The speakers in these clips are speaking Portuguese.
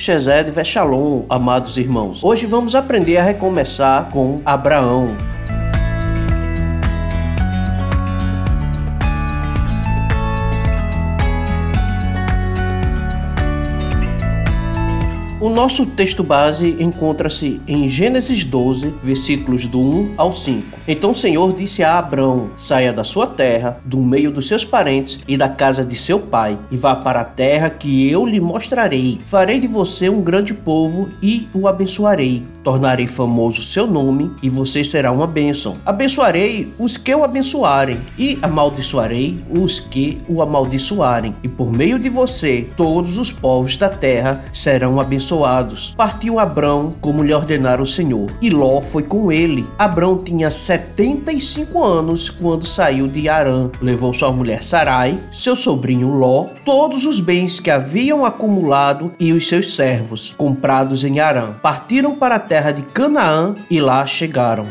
Shezed Veshalom, amados irmãos. Hoje vamos aprender a recomeçar com Abraão. Nosso texto base encontra-se em Gênesis 12, versículos do 1 ao 5. Então o Senhor disse a Abrão: Saia da sua terra, do meio dos seus parentes e da casa de seu pai, e vá para a terra que eu lhe mostrarei. Farei de você um grande povo e o abençoarei. Tornarei famoso seu nome e você será uma bênção. Abençoarei os que o abençoarem e amaldiçoarei os que o amaldiçoarem. E por meio de você, todos os povos da terra serão abençoados. Partiu Abrão como lhe ordenara o Senhor, e Ló foi com ele. Abrão tinha 75 anos quando saiu de Arã. Levou sua mulher Sarai, seu sobrinho Ló, todos os bens que haviam acumulado e os seus servos, comprados em Arã. Partiram para terra de Canaã e lá chegaram.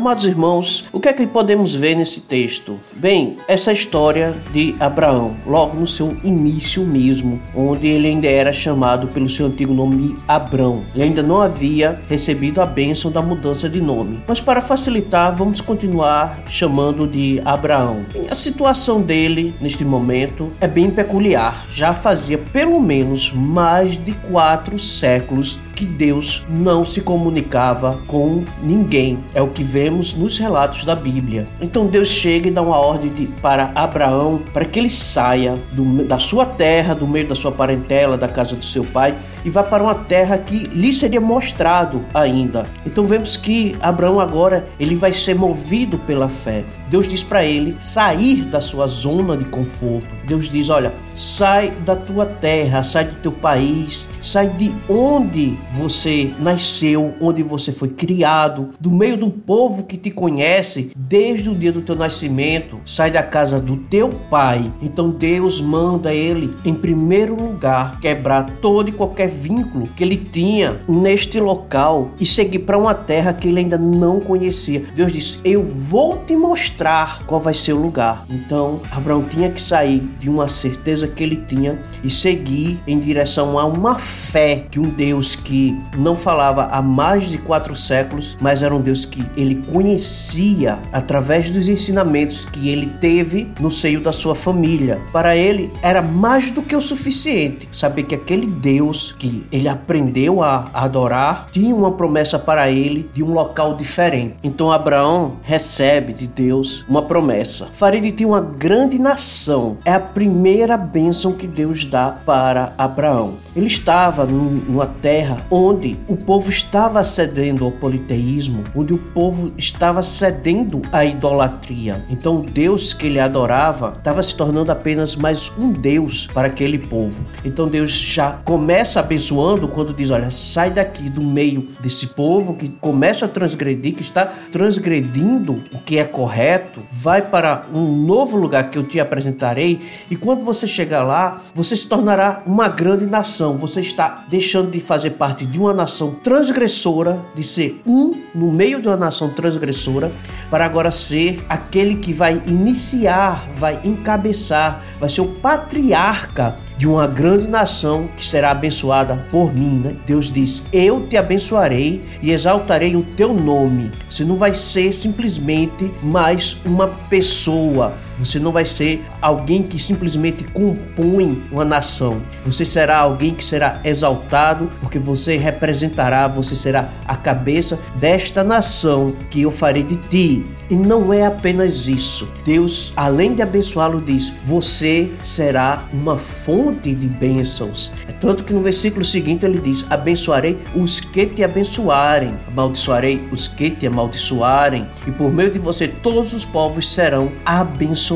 Amados irmãos, o que é que podemos ver nesse texto? Bem, essa história de Abraão, logo no seu início mesmo, onde ele ainda era chamado pelo seu antigo nome de Abrão. Ele ainda não havia recebido a bênção da mudança de nome. Mas para facilitar, vamos continuar chamando de Abraão. a situação dele neste momento é bem peculiar. Já fazia pelo menos mais de quatro séculos que Deus não se comunicava com ninguém. É o que vemos nos relatos da Bíblia. Então Deus chega e dá uma ordem de, para Abraão para que ele saia do, da sua terra, do meio da sua parentela, da casa do seu pai e vá para uma terra que lhe seria mostrado ainda. Então vemos que Abraão agora ele vai ser movido pela fé. Deus diz para ele sair da sua zona de conforto. Deus diz: "Olha, sai da tua terra, sai do teu país, sai de onde você nasceu, onde você foi criado, do meio do povo que te conhece desde o dia do teu nascimento, sai da casa do teu pai. Então Deus manda ele, em primeiro lugar, quebrar todo e qualquer vínculo que ele tinha neste local e seguir para uma terra que ele ainda não conhecia. Deus disse: Eu vou te mostrar qual vai ser o lugar. Então Abraão tinha que sair de uma certeza que ele tinha e seguir em direção a uma fé que um Deus que não falava há mais de quatro séculos, mas era um Deus que ele conhecia através dos ensinamentos que ele teve no seio da sua família. Para ele era mais do que o suficiente saber que aquele Deus que ele aprendeu a adorar tinha uma promessa para ele de um local diferente. Então Abraão recebe de Deus uma promessa: farei de ti uma grande nação. É a primeira bênção que Deus dá para Abraão. Ele estava numa terra onde o povo estava cedendo ao politeísmo, onde o povo estava cedendo à idolatria. Então, o Deus que ele adorava estava se tornando apenas mais um Deus para aquele povo. Então, Deus já começa abençoando quando diz: Olha, sai daqui do meio desse povo que começa a transgredir, que está transgredindo o que é correto, vai para um novo lugar que eu te apresentarei, e quando você chegar lá, você se tornará uma grande nação. Você está deixando de fazer parte parte de uma nação transgressora, de ser um no meio de uma nação transgressora, para agora ser aquele que vai iniciar, vai encabeçar, vai ser o patriarca de uma grande nação que será abençoada por mim. Né? Deus diz: Eu te abençoarei e exaltarei o teu nome. Você não vai ser simplesmente mais uma pessoa. Você não vai ser alguém que simplesmente compõe uma nação. Você será alguém que será exaltado porque você representará, você será a cabeça desta nação que eu farei de ti. E não é apenas isso. Deus, além de abençoá-lo, diz: Você será uma fonte de bênçãos. É tanto que no versículo seguinte ele diz: Abençoarei os que te abençoarem, amaldiçoarei os que te amaldiçoarem, e por meio de você todos os povos serão abençoados.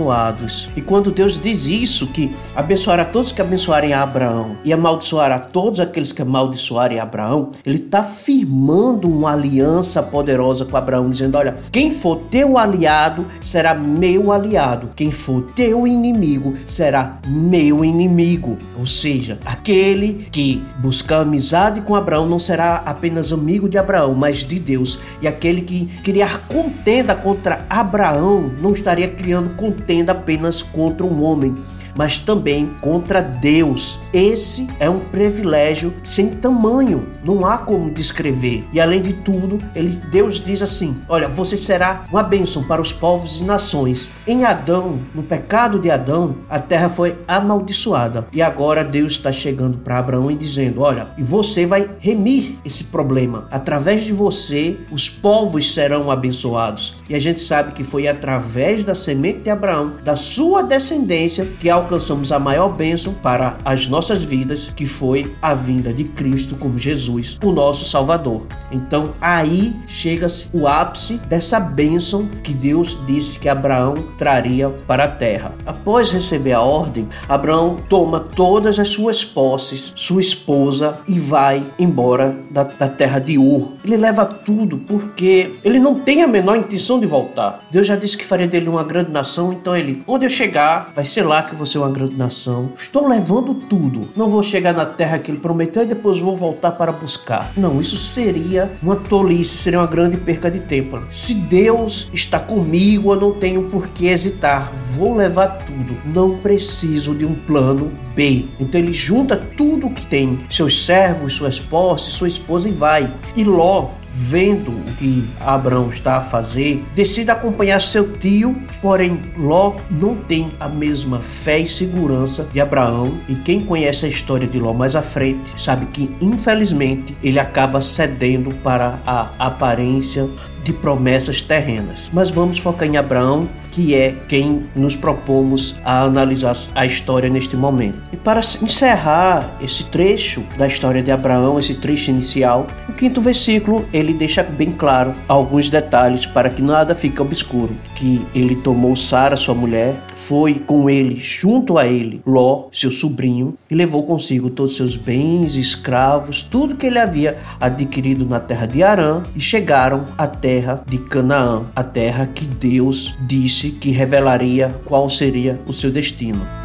E quando Deus diz isso, que abençoará todos que abençoarem a Abraão e amaldiçoará todos aqueles que amaldiçoarem a Abraão, ele está firmando uma aliança poderosa com Abraão, dizendo: Olha, quem for teu aliado será meu aliado, quem for teu inimigo será meu inimigo. Ou seja, aquele que buscar amizade com Abraão não será apenas amigo de Abraão, mas de Deus. E aquele que criar contenda contra Abraão não estaria criando contenda contenda apenas contra um homem, mas também contra Deus. Esse é um privilégio sem tamanho, não há como descrever. E além de tudo, ele, Deus diz assim: Olha, você será uma bênção para os povos e nações. Em Adão, no pecado de Adão, a terra foi amaldiçoada. E agora Deus está chegando para Abraão e dizendo: Olha, e você vai remir esse problema. Através de você, os povos serão abençoados. E a gente sabe que foi através da semente de Abraão, da sua descendência, que ao alcançamos a maior bênção para as nossas vidas, que foi a vinda de Cristo como Jesus, o nosso Salvador. Então aí chega-se o ápice dessa bênção que Deus disse que Abraão traria para a terra. Após receber a ordem, Abraão toma todas as suas posses, sua esposa e vai embora da, da terra de Ur. Ele leva tudo porque ele não tem a menor intenção de voltar. Deus já disse que faria dele uma grande nação, então ele, onde eu chegar, vai ser lá que você ser uma grande nação. Estou levando tudo. Não vou chegar na terra que ele prometeu e depois vou voltar para buscar. Não, isso seria uma tolice, seria uma grande perca de tempo. Se Deus está comigo, eu não tenho por que hesitar. Vou levar tudo. Não preciso de um plano B. Então ele junta tudo que tem, seus servos, suas posses, sua esposa e vai. E Ló vendo o que Abraão está a fazer, decide acompanhar seu tio, porém Ló não tem a mesma fé e segurança de Abraão. E quem conhece a história de Ló mais à frente sabe que, infelizmente, ele acaba cedendo para a aparência de promessas terrenas. Mas vamos focar em Abraão, que é quem nos propomos a analisar a história neste momento. E para encerrar esse trecho da história de Abraão, esse trecho inicial, o quinto versículo ele deixa bem claro alguns detalhes para que nada fique obscuro. Que ele tomou Sara, sua mulher, foi com ele, junto a ele, Ló, seu sobrinho, e levou consigo todos seus bens, escravos, tudo que ele havia adquirido na terra de Arã, e chegaram até terra de Canaã, a terra que Deus disse que revelaria qual seria o seu destino.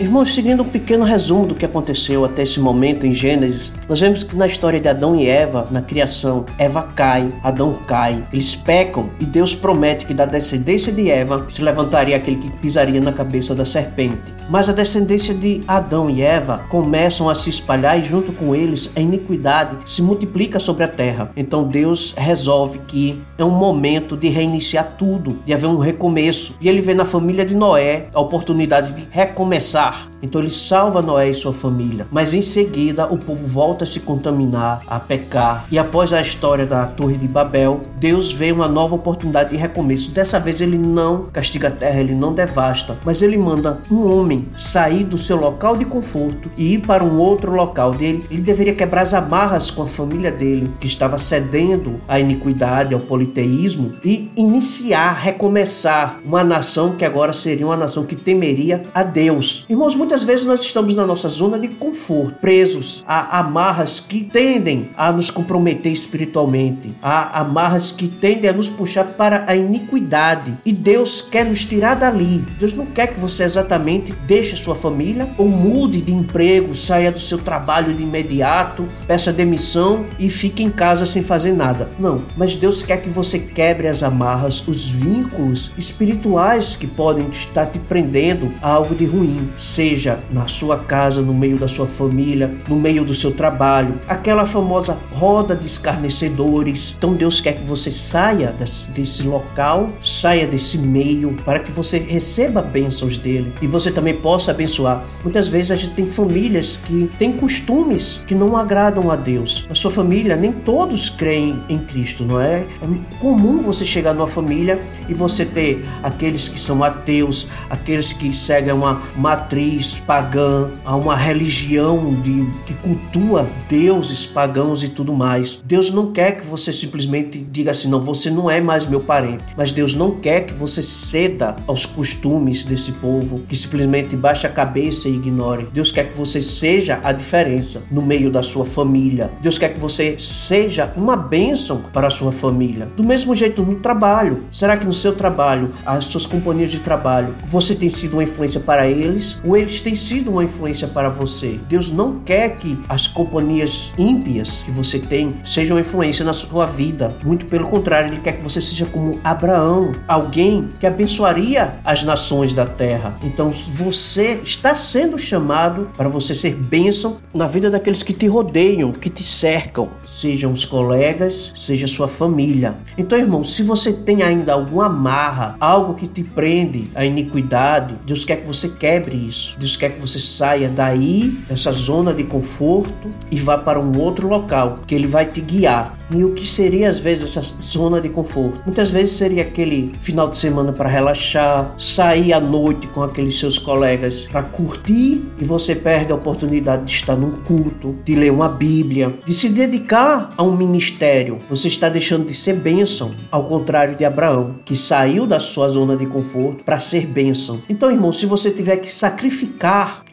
Irmãos, seguindo um pequeno resumo do que aconteceu até esse momento em Gênesis, nós vemos que na história de Adão e Eva, na criação, Eva cai, Adão cai, eles pecam e Deus promete que da descendência de Eva se levantaria aquele que pisaria na cabeça da serpente. Mas a descendência de Adão e Eva começam a se espalhar e junto com eles a iniquidade se multiplica sobre a terra. Então Deus resolve que é um momento de reiniciar tudo, de haver um recomeço. E ele vê na família de Noé a oportunidade de recomeçar Ah. Então ele salva Noé e sua família. Mas em seguida o povo volta a se contaminar, a pecar. E após a história da Torre de Babel, Deus vê uma nova oportunidade de recomeço. Dessa vez ele não castiga a terra, ele não devasta, mas ele manda um homem sair do seu local de conforto e ir para um outro local dele. Ele deveria quebrar as amarras com a família dele, que estava cedendo à iniquidade, ao politeísmo, e iniciar, recomeçar uma nação que agora seria uma nação que temeria a Deus. Irmãos, muitas vezes nós estamos na nossa zona de conforto, presos a amarras que tendem a nos comprometer espiritualmente, a amarras que tendem a nos puxar para a iniquidade. E Deus quer nos tirar dali. Deus não quer que você exatamente deixe sua família ou mude de emprego, saia do seu trabalho de imediato, peça demissão e fique em casa sem fazer nada. Não, mas Deus quer que você quebre as amarras, os vínculos espirituais que podem estar te prendendo a algo de ruim seja na sua casa, no meio da sua família, no meio do seu trabalho, aquela famosa roda de escarnecedores. Então Deus quer que você saia desse, desse local, saia desse meio, para que você receba bênçãos dele e você também possa abençoar. Muitas vezes a gente tem famílias que têm costumes que não agradam a Deus. Na sua família, nem todos creem em Cristo, não é? É comum você chegar numa família e você ter aqueles que são ateus, aqueles que seguem uma matriz pagã, a uma religião de, que cultua deuses pagãos e tudo mais. Deus não quer que você simplesmente diga assim, não, você não é mais meu parente. Mas Deus não quer que você ceda aos costumes desse povo, que simplesmente baixe a cabeça e ignore. Deus quer que você seja a diferença no meio da sua família. Deus quer que você seja uma bênção para a sua família. Do mesmo jeito no trabalho. Será que no seu trabalho, as suas companhias de trabalho, você tem sido uma influência para eles? ou eles eles têm sido uma influência para você. Deus não quer que as companhias ímpias que você tem sejam influência na sua vida. Muito pelo contrário, ele quer que você seja como Abraão, alguém que abençoaria as nações da terra. Então você está sendo chamado para você ser bênção na vida daqueles que te rodeiam, que te cercam, sejam os colegas, seja sua família. Então, irmão, se você tem ainda alguma amarra, algo que te prende à iniquidade, Deus quer que você quebre isso. Deus quer que você saia daí, dessa zona de conforto e vá para um outro local, que ele vai te guiar. E o que seria às vezes essa zona de conforto? Muitas vezes seria aquele final de semana para relaxar, sair à noite com aqueles seus colegas para curtir e você perde a oportunidade de estar num culto, de ler uma Bíblia, de se dedicar a um ministério. Você está deixando de ser bênção, ao contrário de Abraão, que saiu da sua zona de conforto para ser bênção. Então, irmão, se você tiver que sacrificar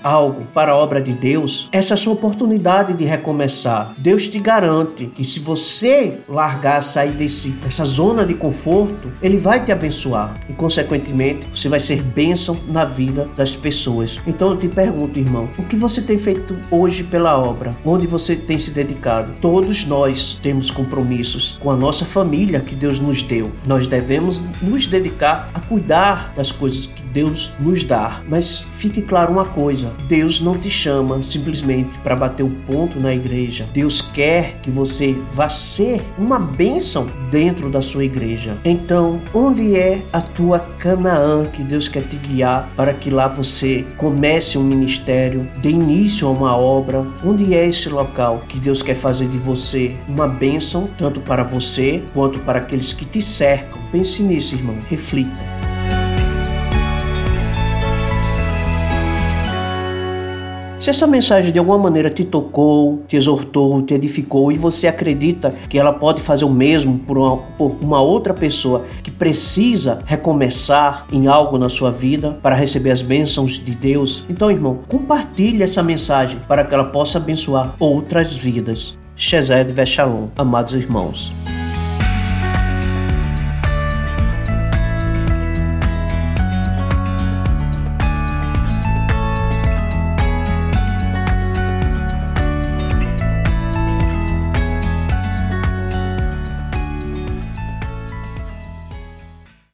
algo para a obra de Deus, essa é a sua oportunidade de recomeçar. Deus te garante que se você largar, sair desse, dessa zona de conforto, Ele vai te abençoar e, consequentemente, você vai ser bênção na vida das pessoas. Então eu te pergunto, irmão, o que você tem feito hoje pela obra? Onde você tem se dedicado? Todos nós temos compromissos com a nossa família que Deus nos deu. Nós devemos nos dedicar a cuidar das coisas que Deus nos dá. Mas fique claro uma coisa: Deus não te chama simplesmente para bater o ponto na igreja. Deus quer que você vá ser uma bênção dentro da sua igreja. Então, onde é a tua Canaã que Deus quer te guiar para que lá você comece um ministério, dê início a uma obra? Onde é esse local que Deus quer fazer de você uma bênção, tanto para você quanto para aqueles que te cercam? Pense nisso, irmão. Reflita. Se essa mensagem de alguma maneira te tocou, te exortou, te edificou e você acredita que ela pode fazer o mesmo por uma, por uma outra pessoa que precisa recomeçar em algo na sua vida para receber as bênçãos de Deus, então, irmão, compartilhe essa mensagem para que ela possa abençoar outras vidas. Shezed Veshalom, amados irmãos.